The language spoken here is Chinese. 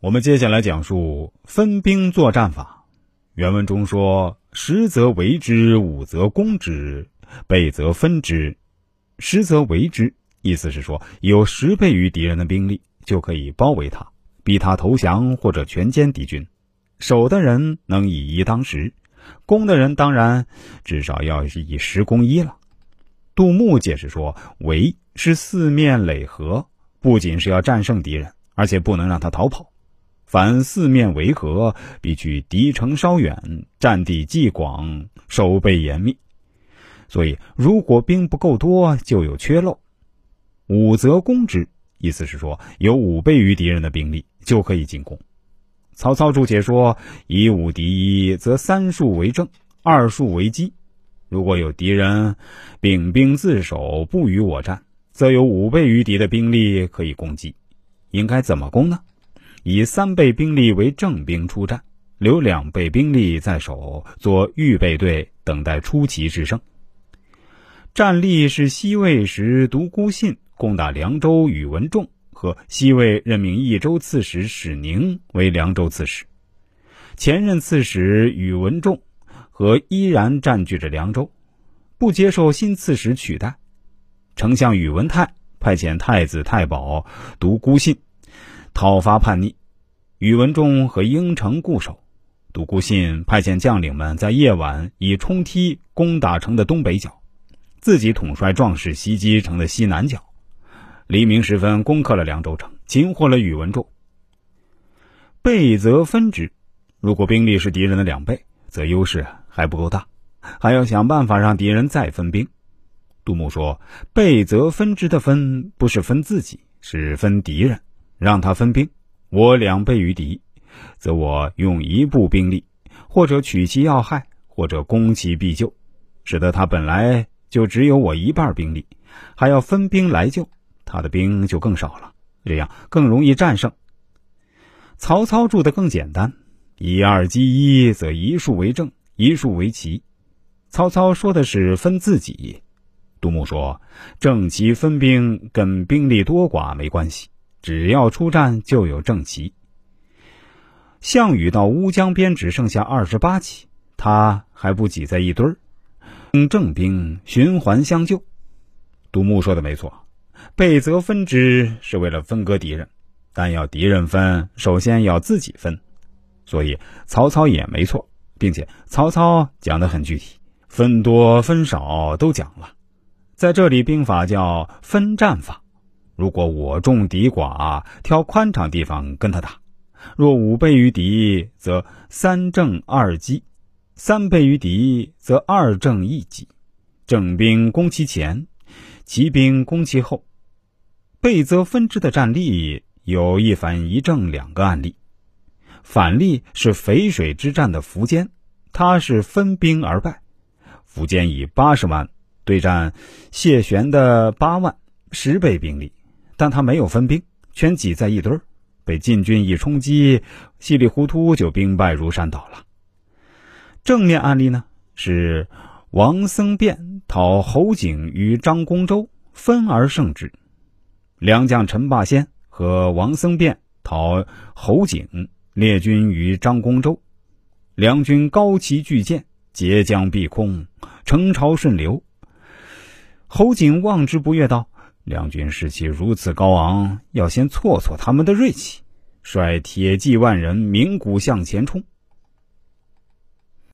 我们接下来讲述分兵作战法。原文中说：“十则围之，五则攻之，倍则分之。十则围之，意思是说有十倍于敌人的兵力就可以包围他，逼他投降或者全歼敌军。守的人能以一当十，攻的人当然至少要以十攻一了。”杜牧解释说：“围是四面垒合，不仅是要战胜敌人，而且不能让他逃跑。”凡四面围合，必距敌城稍远，占地既广，守备严密。所以，如果兵不够多，就有缺漏。五则攻之，意思是说，有五倍于敌人的兵力就可以进攻。曹操注解说：以五敌一，则三数为正，二数为基。如果有敌人秉兵自守，不与我战，则有五倍于敌的兵力可以攻击。应该怎么攻呢？以三倍兵力为正兵出战，留两倍兵力在守，做预备队，等待出奇制胜。战例是西魏时独孤信攻打凉州宇文仲，和西魏任命益州刺史史宁为凉州刺史。前任刺史宇文仲和依然占据着凉州，不接受新刺史取代。丞相宇文泰派遣太子太保独孤信。讨伐叛逆，宇文仲和应城固守。独孤信派遣将领们在夜晚以冲梯攻打城的东北角，自己统帅壮士袭击城的西南角。黎明时分，攻克了凉州城，擒获了宇文仲。倍则分之，如果兵力是敌人的两倍，则优势还不够大，还要想办法让敌人再分兵。杜牧说：“倍则分之的分，不是分自己，是分敌人。”让他分兵，我两倍于敌，则我用一部兵力，或者取其要害，或者攻其必救，使得他本来就只有我一半兵力，还要分兵来救，他的兵就更少了，这样更容易战胜。曹操住的更简单，以二击一，则一数为正，一数为奇。曹操说的是分自己，杜牧说正奇分兵跟兵力多寡没关系。只要出战，就有正旗。项羽到乌江边只剩下二十八骑，他还不挤在一堆儿，用正兵循环相救。杜牧说的没错，倍则分之是为了分割敌人，但要敌人分，首先要自己分。所以曹操也没错，并且曹操讲的很具体，分多分少都讲了。在这里，兵法叫分战法。如果我众敌寡，挑宽敞地方跟他打；若五倍于敌，则三正二击；三倍于敌，则二正一击。正兵攻其前，骑兵攻其后。倍则分之的战例有一反一正两个案例。反例是淝水之战的苻坚，他是分兵而败。苻坚以八十万对战谢玄的八万，十倍兵力。但他没有分兵，全挤在一堆儿，被晋军一冲击，稀里糊涂就兵败如山倒了。正面案例呢是王僧辩讨侯景于张公州，分而胜之。良将陈霸先和王僧辩讨侯景，列军于张公州，两军高旗巨舰，截江蔽空，城潮顺流。侯景望之不悦道。两军士气如此高昂，要先挫挫他们的锐气，率铁骑万人鸣鼓向前冲。